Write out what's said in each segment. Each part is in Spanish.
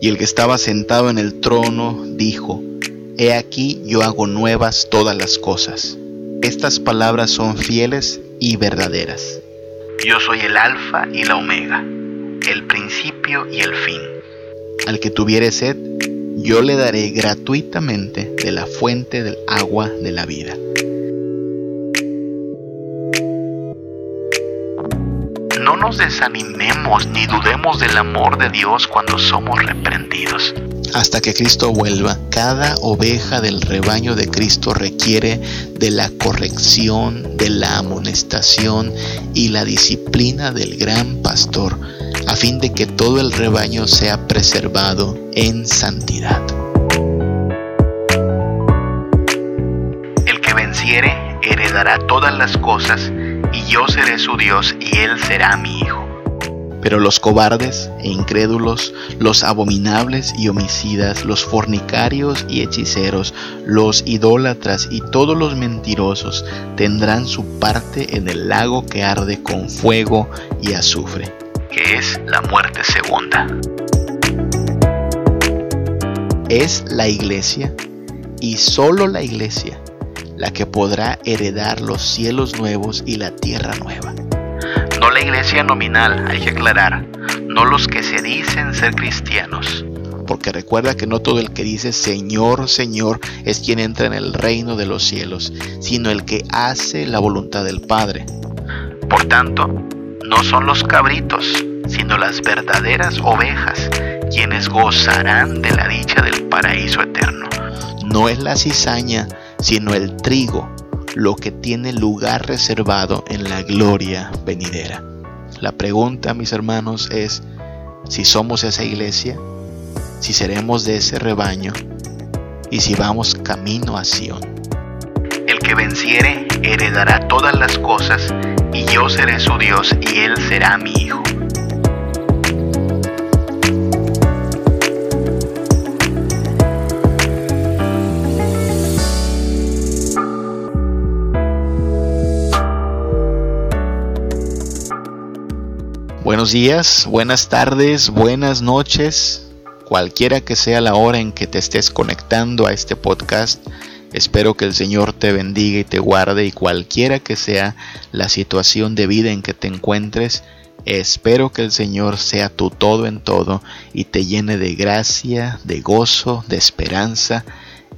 Y el que estaba sentado en el trono dijo, He aquí yo hago nuevas todas las cosas. Estas palabras son fieles y verdaderas. Yo soy el alfa y la omega, el principio y el fin. Al que tuviere sed, yo le daré gratuitamente de la fuente del agua de la vida. Nos desanimemos ni dudemos del amor de Dios cuando somos reprendidos. Hasta que Cristo vuelva, cada oveja del rebaño de Cristo requiere de la corrección, de la amonestación y la disciplina del gran pastor, a fin de que todo el rebaño sea preservado en santidad. El que venciere heredará todas las cosas y yo seré su Dios y él será mi hijo. Pero los cobardes e incrédulos, los abominables y homicidas, los fornicarios y hechiceros, los idólatras y todos los mentirosos tendrán su parte en el lago que arde con fuego y azufre, que es la muerte segunda. Es la iglesia y solo la iglesia la que podrá heredar los cielos nuevos y la tierra nueva. No la iglesia nominal, hay que aclarar, no los que se dicen ser cristianos. Porque recuerda que no todo el que dice Señor, Señor es quien entra en el reino de los cielos, sino el que hace la voluntad del Padre. Por tanto, no son los cabritos, sino las verdaderas ovejas, quienes gozarán de la dicha del paraíso eterno. No es la cizaña, sino el trigo, lo que tiene lugar reservado en la gloria venidera. La pregunta, mis hermanos, es si somos esa iglesia, si seremos de ese rebaño y si vamos camino a Sión. El que venciere heredará todas las cosas y yo seré su Dios y él será mi hijo. Buenos días, buenas tardes, buenas noches, cualquiera que sea la hora en que te estés conectando a este podcast. Espero que el Señor te bendiga y te guarde y cualquiera que sea la situación de vida en que te encuentres, espero que el Señor sea tu todo en todo y te llene de gracia, de gozo, de esperanza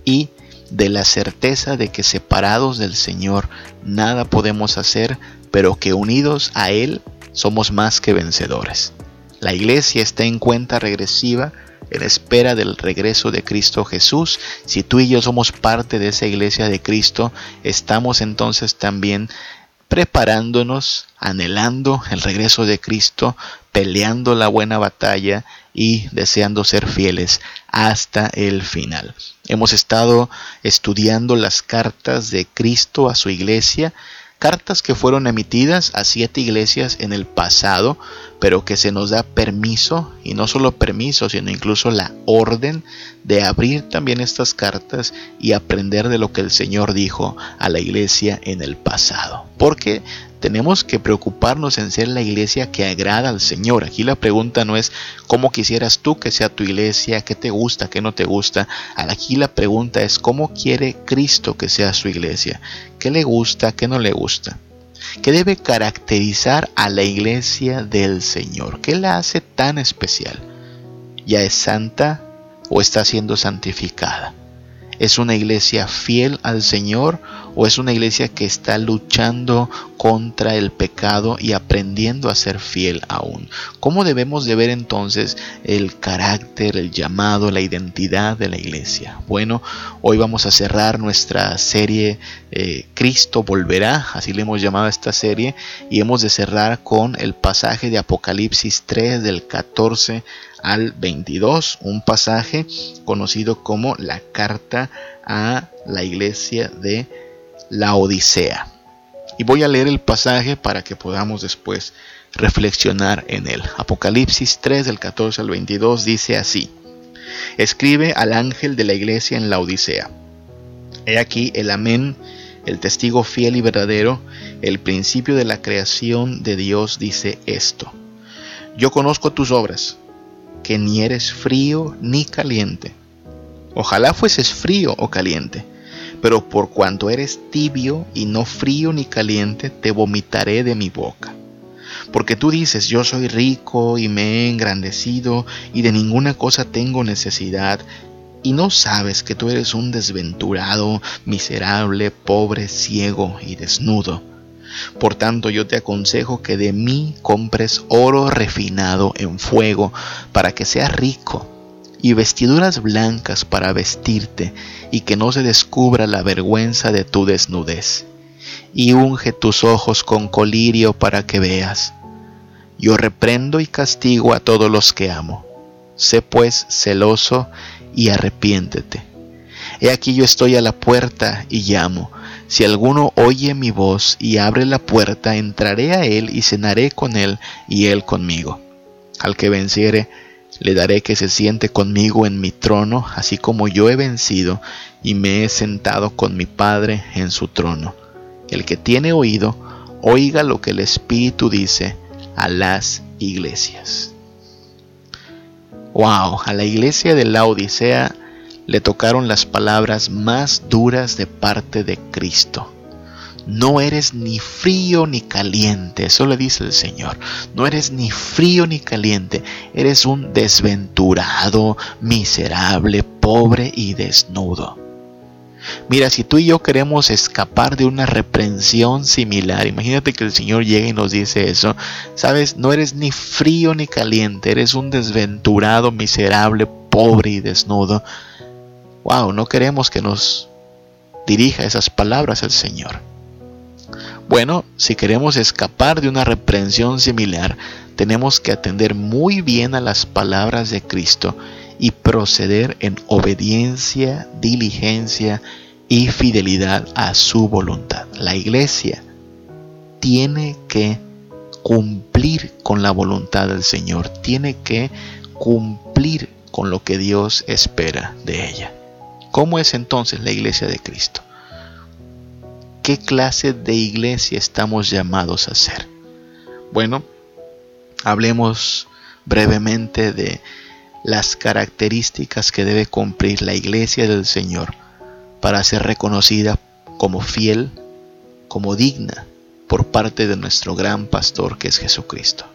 y de la certeza de que separados del Señor nada podemos hacer, pero que unidos a Él somos más que vencedores. La iglesia está en cuenta regresiva en espera del regreso de Cristo Jesús. Si tú y yo somos parte de esa iglesia de Cristo, estamos entonces también preparándonos, anhelando el regreso de Cristo, peleando la buena batalla y deseando ser fieles hasta el final. Hemos estado estudiando las cartas de Cristo a su iglesia cartas que fueron emitidas a siete iglesias en el pasado, pero que se nos da permiso, y no solo permiso, sino incluso la orden de abrir también estas cartas y aprender de lo que el Señor dijo a la iglesia en el pasado. Porque tenemos que preocuparnos en ser la iglesia que agrada al Señor. Aquí la pregunta no es cómo quisieras tú que sea tu iglesia, qué te gusta, qué no te gusta. Aquí la pregunta es cómo quiere Cristo que sea su iglesia, qué le gusta, qué no le gusta. ¿Qué debe caracterizar a la iglesia del Señor? ¿Qué la hace tan especial? ¿Ya es santa o está siendo santificada? ¿Es una iglesia fiel al Señor o es una iglesia que está luchando contra el pecado y aprendiendo a ser fiel aún? ¿Cómo debemos de ver entonces el carácter, el llamado, la identidad de la iglesia? Bueno, hoy vamos a cerrar nuestra serie eh, Cristo volverá, así le hemos llamado a esta serie, y hemos de cerrar con el pasaje de Apocalipsis 3 del 14 al 22, un pasaje conocido como la carta a la iglesia de la Odisea. Y voy a leer el pasaje para que podamos después reflexionar en él. Apocalipsis 3 del 14 al 22 dice así. Escribe al ángel de la iglesia en la Odisea. He aquí el amén, el testigo fiel y verdadero, el principio de la creación de Dios dice esto. Yo conozco tus obras que ni eres frío ni caliente. Ojalá fueses frío o caliente, pero por cuanto eres tibio y no frío ni caliente, te vomitaré de mi boca. Porque tú dices, yo soy rico y me he engrandecido y de ninguna cosa tengo necesidad, y no sabes que tú eres un desventurado, miserable, pobre, ciego y desnudo. Por tanto yo te aconsejo que de mí compres oro refinado en fuego para que seas rico y vestiduras blancas para vestirte y que no se descubra la vergüenza de tu desnudez. Y unge tus ojos con colirio para que veas. Yo reprendo y castigo a todos los que amo. Sé pues celoso y arrepiéntete. He aquí yo estoy a la puerta y llamo. Si alguno oye mi voz y abre la puerta, entraré a él y cenaré con él y él conmigo. Al que venciere, le daré que se siente conmigo en mi trono, así como yo he vencido y me he sentado con mi Padre en su trono. El que tiene oído, oiga lo que el Espíritu dice a las iglesias. Wow, a la iglesia de la Odisea le tocaron las palabras más duras de parte de Cristo. No eres ni frío ni caliente, eso le dice el Señor. No eres ni frío ni caliente, eres un desventurado, miserable, pobre y desnudo. Mira, si tú y yo queremos escapar de una reprensión similar, imagínate que el Señor llegue y nos dice eso, sabes, no eres ni frío ni caliente, eres un desventurado, miserable, pobre y desnudo wow, no queremos que nos dirija esas palabras el Señor. Bueno, si queremos escapar de una reprensión similar, tenemos que atender muy bien a las palabras de Cristo y proceder en obediencia, diligencia y fidelidad a su voluntad. La iglesia tiene que cumplir con la voluntad del Señor, tiene que cumplir con lo que Dios espera de ella. ¿Cómo es entonces la iglesia de Cristo? ¿Qué clase de iglesia estamos llamados a ser? Bueno, hablemos brevemente de las características que debe cumplir la iglesia del Señor para ser reconocida como fiel, como digna por parte de nuestro gran pastor que es Jesucristo.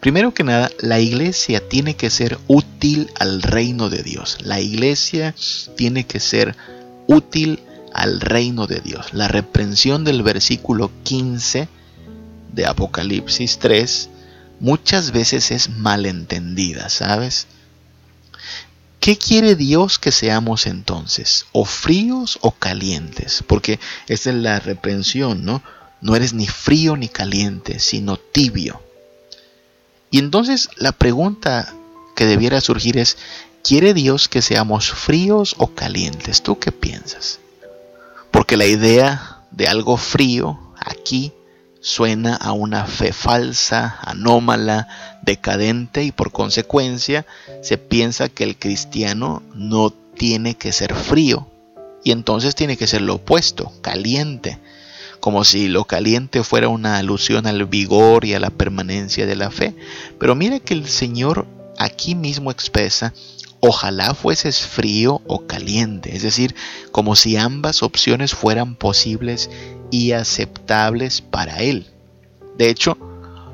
Primero que nada, la iglesia tiene que ser útil al reino de Dios. La iglesia tiene que ser útil al reino de Dios. La reprensión del versículo 15 de Apocalipsis 3 muchas veces es malentendida, ¿sabes? ¿Qué quiere Dios que seamos entonces? ¿O fríos o calientes? Porque esa es la reprensión, ¿no? No eres ni frío ni caliente, sino tibio. Y entonces la pregunta que debiera surgir es, ¿quiere Dios que seamos fríos o calientes? ¿Tú qué piensas? Porque la idea de algo frío aquí suena a una fe falsa, anómala, decadente y por consecuencia se piensa que el cristiano no tiene que ser frío y entonces tiene que ser lo opuesto, caliente como si lo caliente fuera una alusión al vigor y a la permanencia de la fe. Pero mira que el Señor aquí mismo expresa, ojalá fueses frío o caliente, es decir, como si ambas opciones fueran posibles y aceptables para Él. De hecho,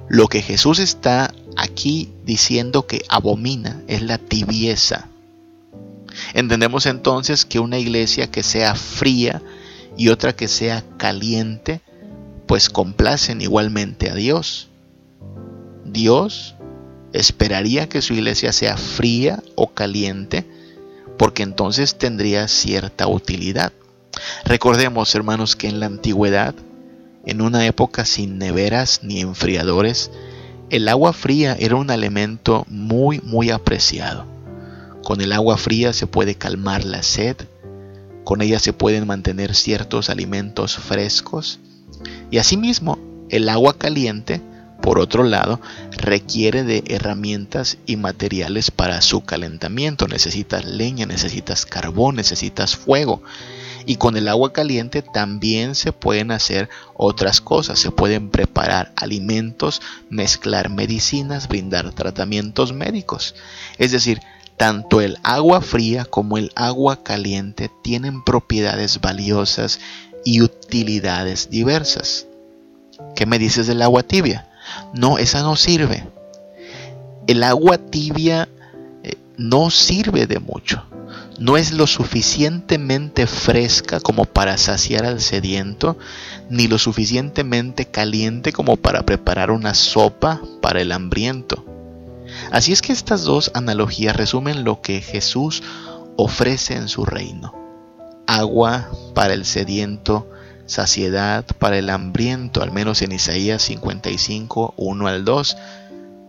lo que Jesús está aquí diciendo que abomina es la tibieza. Entendemos entonces que una iglesia que sea fría y otra que sea caliente, pues complacen igualmente a Dios. Dios esperaría que su iglesia sea fría o caliente, porque entonces tendría cierta utilidad. Recordemos, hermanos, que en la antigüedad, en una época sin neveras ni enfriadores, el agua fría era un elemento muy, muy apreciado. Con el agua fría se puede calmar la sed, con ella se pueden mantener ciertos alimentos frescos. Y asimismo, el agua caliente, por otro lado, requiere de herramientas y materiales para su calentamiento. Necesitas leña, necesitas carbón, necesitas fuego. Y con el agua caliente también se pueden hacer otras cosas. Se pueden preparar alimentos, mezclar medicinas, brindar tratamientos médicos. Es decir, tanto el agua fría como el agua caliente tienen propiedades valiosas y utilidades diversas. ¿Qué me dices del agua tibia? No, esa no sirve. El agua tibia eh, no sirve de mucho no es lo suficientemente fresca como para saciar al sediento, ni lo suficientemente caliente como para preparar una sopa para el hambriento. Así es que estas dos analogías resumen lo que Jesús ofrece en su reino. Agua para el sediento, saciedad para el hambriento, al menos en Isaías 55, 1 al 2,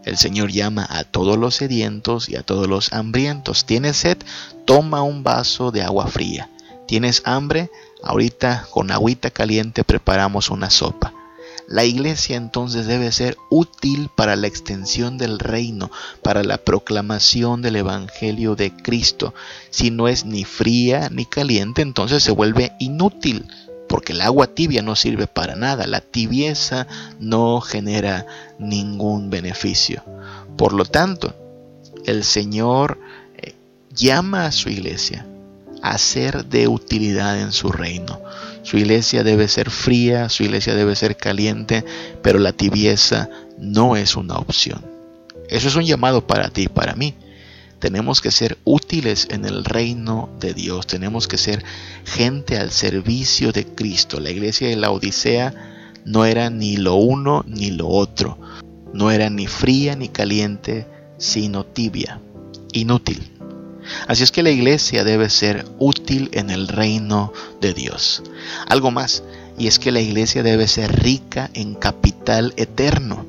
el Señor llama a todos los sedientos y a todos los hambrientos. ¿Tienes sed? Toma un vaso de agua fría. ¿Tienes hambre? Ahorita con agüita caliente preparamos una sopa. La iglesia entonces debe ser útil para la extensión del reino, para la proclamación del Evangelio de Cristo. Si no es ni fría ni caliente, entonces se vuelve inútil porque el agua tibia no sirve para nada, la tibieza no genera ningún beneficio. Por lo tanto, el Señor eh, llama a su iglesia a ser de utilidad en su reino. Su iglesia debe ser fría, su iglesia debe ser caliente, pero la tibieza no es una opción. Eso es un llamado para ti y para mí. Tenemos que ser útiles en el reino de Dios. Tenemos que ser gente al servicio de Cristo. La iglesia de la Odisea no era ni lo uno ni lo otro. No era ni fría ni caliente, sino tibia, inútil. Así es que la iglesia debe ser útil en el reino de Dios. Algo más, y es que la iglesia debe ser rica en capital eterno.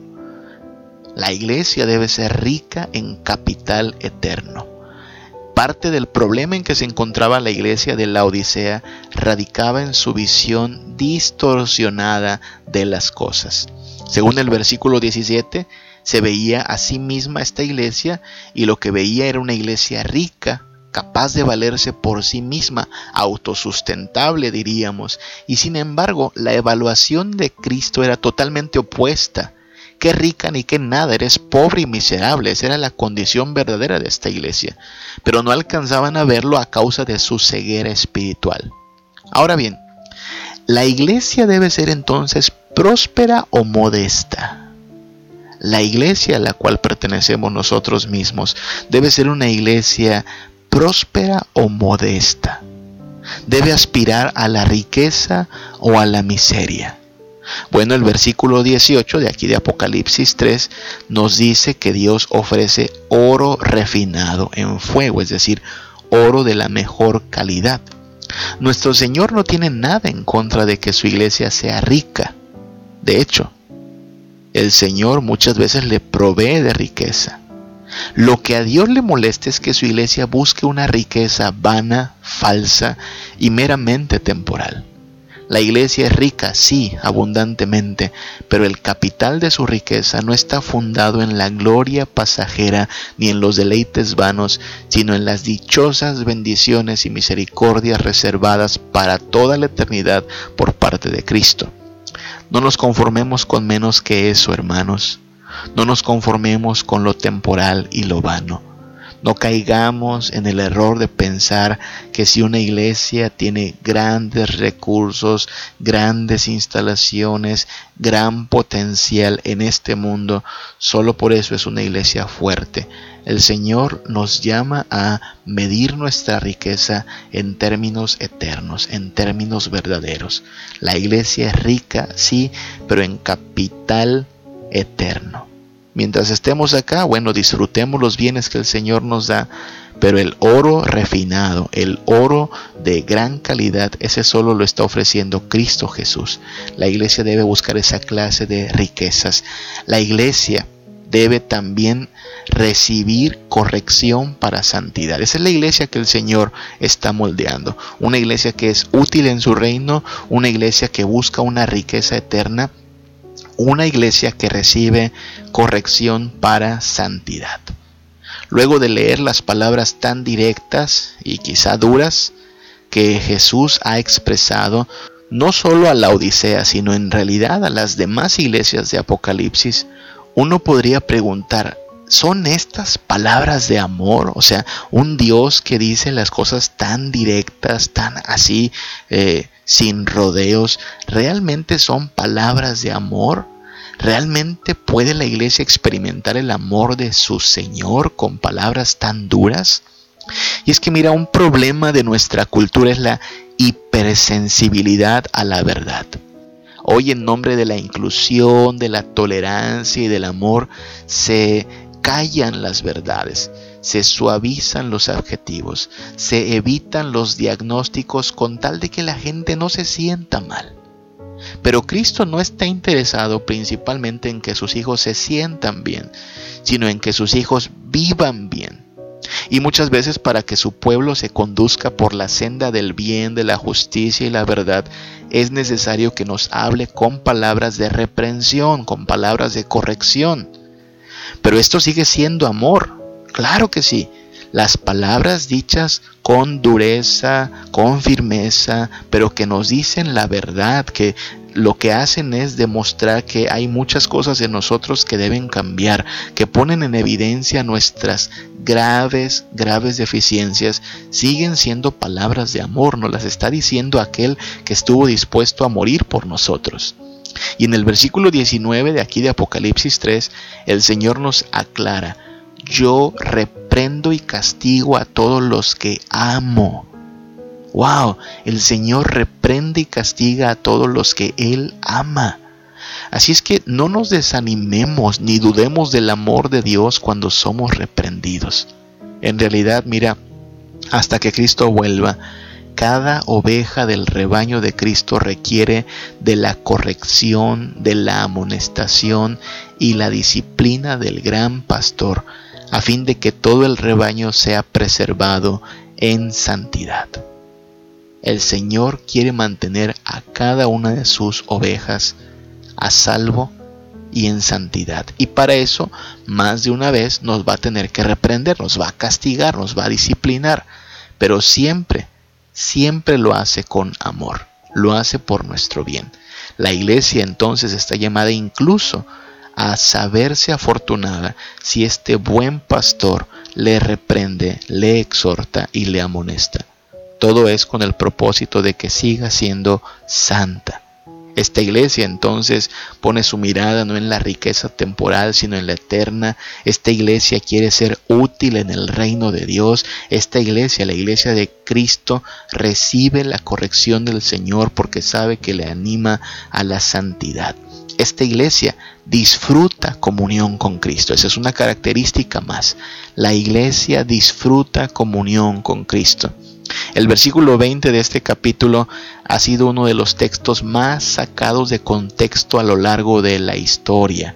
La iglesia debe ser rica en capital eterno. Parte del problema en que se encontraba la iglesia de la Odisea radicaba en su visión distorsionada de las cosas. Según el versículo 17, se veía a sí misma esta iglesia y lo que veía era una iglesia rica, capaz de valerse por sí misma, autosustentable diríamos, y sin embargo la evaluación de Cristo era totalmente opuesta qué rica ni qué nada, eres pobre y miserable. Esa era la condición verdadera de esta iglesia. Pero no alcanzaban a verlo a causa de su ceguera espiritual. Ahora bien, la iglesia debe ser entonces próspera o modesta. La iglesia a la cual pertenecemos nosotros mismos debe ser una iglesia próspera o modesta. Debe aspirar a la riqueza o a la miseria. Bueno, el versículo 18 de aquí de Apocalipsis 3 nos dice que Dios ofrece oro refinado en fuego, es decir, oro de la mejor calidad. Nuestro Señor no tiene nada en contra de que su iglesia sea rica. De hecho, el Señor muchas veces le provee de riqueza. Lo que a Dios le molesta es que su iglesia busque una riqueza vana, falsa y meramente temporal. La iglesia es rica, sí, abundantemente, pero el capital de su riqueza no está fundado en la gloria pasajera ni en los deleites vanos, sino en las dichosas bendiciones y misericordias reservadas para toda la eternidad por parte de Cristo. No nos conformemos con menos que eso, hermanos. No nos conformemos con lo temporal y lo vano. No caigamos en el error de pensar que si una iglesia tiene grandes recursos, grandes instalaciones, gran potencial en este mundo, solo por eso es una iglesia fuerte. El Señor nos llama a medir nuestra riqueza en términos eternos, en términos verdaderos. La iglesia es rica, sí, pero en capital eterno. Mientras estemos acá, bueno, disfrutemos los bienes que el Señor nos da, pero el oro refinado, el oro de gran calidad, ese solo lo está ofreciendo Cristo Jesús. La iglesia debe buscar esa clase de riquezas. La iglesia debe también recibir corrección para santidad. Esa es la iglesia que el Señor está moldeando. Una iglesia que es útil en su reino, una iglesia que busca una riqueza eterna una iglesia que recibe corrección para santidad. Luego de leer las palabras tan directas y quizá duras, que Jesús ha expresado no solo a la Odisea, sino en realidad a las demás iglesias de Apocalipsis, uno podría preguntar, ¿son estas palabras de amor? O sea, un Dios que dice las cosas tan directas, tan así, eh, sin rodeos, ¿realmente son palabras de amor? ¿Realmente puede la iglesia experimentar el amor de su Señor con palabras tan duras? Y es que mira, un problema de nuestra cultura es la hipersensibilidad a la verdad. Hoy en nombre de la inclusión, de la tolerancia y del amor se callan las verdades, se suavizan los adjetivos, se evitan los diagnósticos con tal de que la gente no se sienta mal. Pero Cristo no está interesado principalmente en que sus hijos se sientan bien, sino en que sus hijos vivan bien. Y muchas veces para que su pueblo se conduzca por la senda del bien, de la justicia y la verdad, es necesario que nos hable con palabras de reprensión, con palabras de corrección. Pero esto sigue siendo amor, claro que sí. Las palabras dichas con dureza, con firmeza, pero que nos dicen la verdad, que lo que hacen es demostrar que hay muchas cosas en nosotros que deben cambiar, que ponen en evidencia nuestras graves, graves deficiencias, siguen siendo palabras de amor, nos las está diciendo aquel que estuvo dispuesto a morir por nosotros. Y en el versículo 19 de aquí de Apocalipsis 3, el Señor nos aclara, yo reprendo y castigo a todos los que amo wow, el Señor reprende y castiga a todos los que Él ama. Así es que no nos desanimemos ni dudemos del amor de Dios cuando somos reprendidos. En realidad, mira, hasta que Cristo vuelva, cada oveja del rebaño de Cristo requiere de la corrección, de la amonestación y la disciplina del gran pastor, a fin de que todo el rebaño sea preservado en santidad. El Señor quiere mantener a cada una de sus ovejas a salvo y en santidad. Y para eso, más de una vez nos va a tener que reprender, nos va a castigar, nos va a disciplinar. Pero siempre, siempre lo hace con amor, lo hace por nuestro bien. La iglesia entonces está llamada incluso a saberse afortunada si este buen pastor le reprende, le exhorta y le amonesta. Todo es con el propósito de que siga siendo santa. Esta iglesia entonces pone su mirada no en la riqueza temporal, sino en la eterna. Esta iglesia quiere ser útil en el reino de Dios. Esta iglesia, la iglesia de Cristo, recibe la corrección del Señor porque sabe que le anima a la santidad. Esta iglesia disfruta comunión con Cristo. Esa es una característica más. La iglesia disfruta comunión con Cristo. El versículo 20 de este capítulo ha sido uno de los textos más sacados de contexto a lo largo de la historia.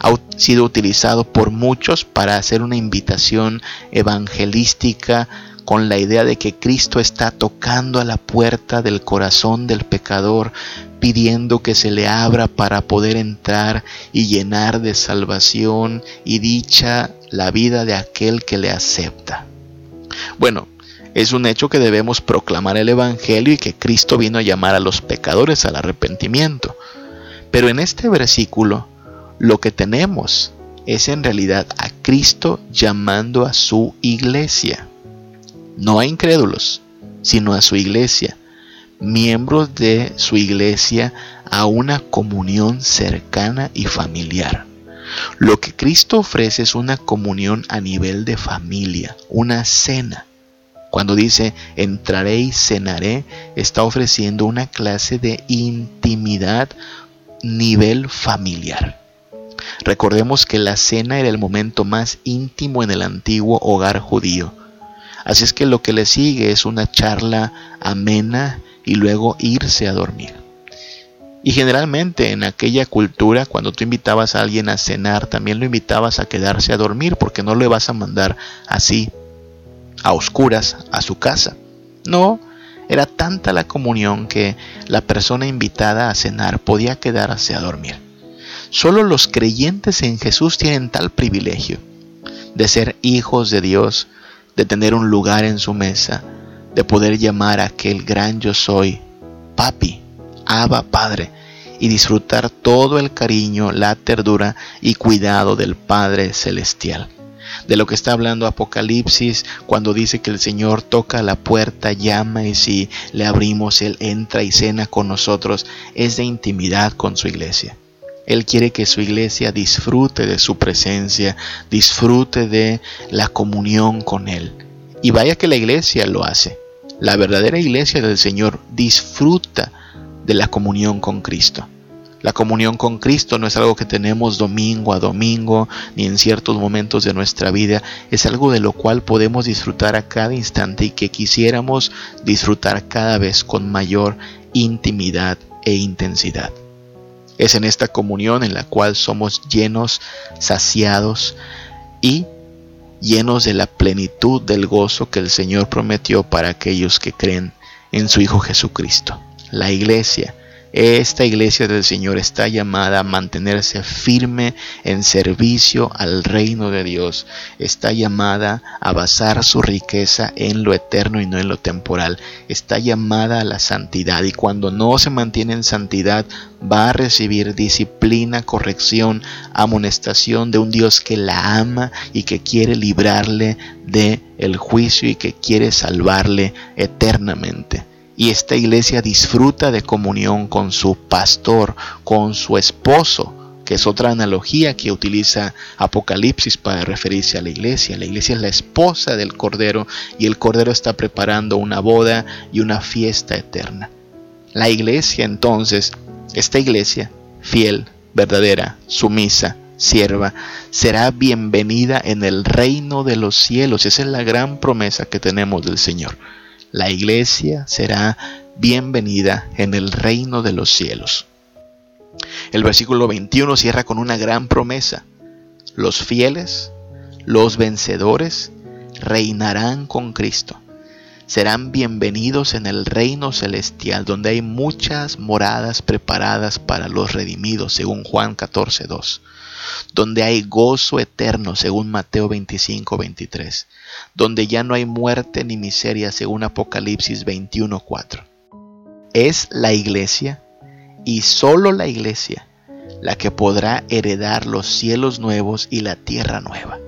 Ha sido utilizado por muchos para hacer una invitación evangelística con la idea de que Cristo está tocando a la puerta del corazón del pecador, pidiendo que se le abra para poder entrar y llenar de salvación y dicha la vida de aquel que le acepta. Bueno, es un hecho que debemos proclamar el Evangelio y que Cristo vino a llamar a los pecadores al arrepentimiento. Pero en este versículo lo que tenemos es en realidad a Cristo llamando a su iglesia. No a incrédulos, sino a su iglesia, miembros de su iglesia a una comunión cercana y familiar. Lo que Cristo ofrece es una comunión a nivel de familia, una cena. Cuando dice entraré y cenaré, está ofreciendo una clase de intimidad nivel familiar. Recordemos que la cena era el momento más íntimo en el antiguo hogar judío. Así es que lo que le sigue es una charla amena y luego irse a dormir. Y generalmente en aquella cultura, cuando tú invitabas a alguien a cenar, también lo invitabas a quedarse a dormir, porque no le vas a mandar así a oscuras a su casa. No, era tanta la comunión que la persona invitada a cenar podía quedarse a dormir. Solo los creyentes en Jesús tienen tal privilegio de ser hijos de Dios, de tener un lugar en su mesa, de poder llamar a aquel gran yo soy, papi, Abba Padre, y disfrutar todo el cariño, la ternura y cuidado del Padre Celestial. De lo que está hablando Apocalipsis cuando dice que el Señor toca la puerta, llama y si le abrimos, Él entra y cena con nosotros, es de intimidad con su iglesia. Él quiere que su iglesia disfrute de su presencia, disfrute de la comunión con Él. Y vaya que la iglesia lo hace. La verdadera iglesia del Señor disfruta de la comunión con Cristo. La comunión con Cristo no es algo que tenemos domingo a domingo, ni en ciertos momentos de nuestra vida, es algo de lo cual podemos disfrutar a cada instante y que quisiéramos disfrutar cada vez con mayor intimidad e intensidad. Es en esta comunión en la cual somos llenos, saciados y llenos de la plenitud del gozo que el Señor prometió para aquellos que creen en su Hijo Jesucristo. La iglesia esta iglesia del Señor está llamada a mantenerse firme en servicio al reino de Dios. Está llamada a basar su riqueza en lo eterno y no en lo temporal. Está llamada a la santidad y cuando no se mantiene en santidad va a recibir disciplina, corrección, amonestación de un Dios que la ama y que quiere librarle de el juicio y que quiere salvarle eternamente y esta iglesia disfruta de comunión con su pastor, con su esposo, que es otra analogía que utiliza Apocalipsis para referirse a la iglesia. La iglesia es la esposa del Cordero y el Cordero está preparando una boda y una fiesta eterna. La iglesia entonces, esta iglesia fiel, verdadera, sumisa, sierva, será bienvenida en el reino de los cielos. Esa es la gran promesa que tenemos del Señor la iglesia será bienvenida en el reino de los cielos. El versículo 21 cierra con una gran promesa. Los fieles, los vencedores, reinarán con Cristo. Serán bienvenidos en el reino celestial, donde hay muchas moradas preparadas para los redimidos, según Juan 14.2 donde hay gozo eterno, según Mateo 25, 23, donde ya no hay muerte ni miseria, según Apocalipsis 21, 4. Es la iglesia y solo la iglesia la que podrá heredar los cielos nuevos y la tierra nueva.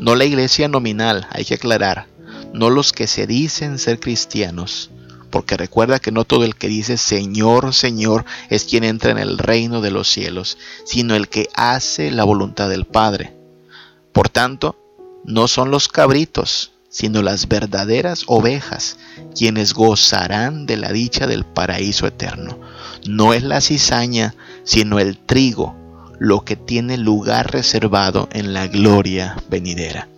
No la iglesia nominal, hay que aclarar, no los que se dicen ser cristianos, porque recuerda que no todo el que dice Señor, Señor es quien entra en el reino de los cielos, sino el que hace la voluntad del Padre. Por tanto, no son los cabritos, sino las verdaderas ovejas, quienes gozarán de la dicha del paraíso eterno. No es la cizaña, sino el trigo, lo que tiene lugar reservado en la gloria venidera.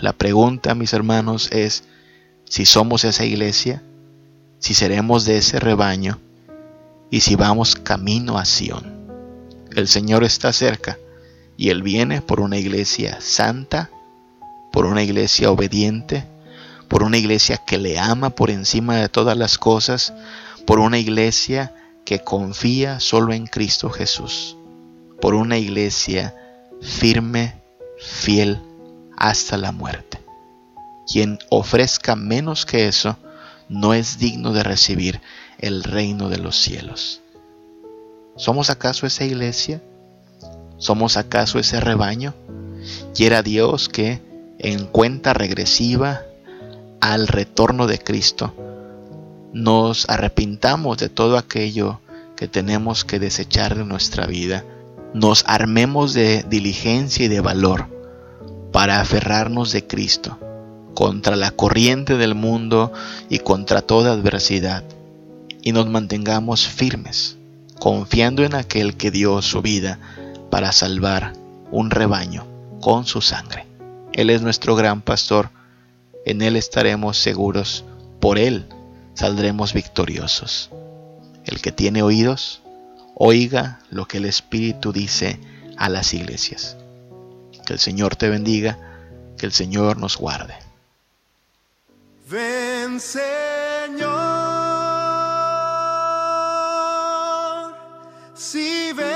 La pregunta, mis hermanos, es si somos esa iglesia, si seremos de ese rebaño y si vamos camino a Sión. El Señor está cerca y Él viene por una iglesia santa, por una iglesia obediente, por una iglesia que le ama por encima de todas las cosas, por una iglesia que confía solo en Cristo Jesús, por una iglesia firme, fiel hasta la muerte. Quien ofrezca menos que eso, no es digno de recibir el reino de los cielos. ¿Somos acaso esa iglesia? ¿Somos acaso ese rebaño? Quiera Dios que en cuenta regresiva al retorno de Cristo nos arrepintamos de todo aquello que tenemos que desechar de nuestra vida, nos armemos de diligencia y de valor para aferrarnos de Cristo contra la corriente del mundo y contra toda adversidad, y nos mantengamos firmes, confiando en aquel que dio su vida para salvar un rebaño con su sangre. Él es nuestro gran pastor, en Él estaremos seguros, por Él saldremos victoriosos. El que tiene oídos, oiga lo que el Espíritu dice a las iglesias. Que el Señor te bendiga, que el Señor nos guarde. Ven Señor, sí ven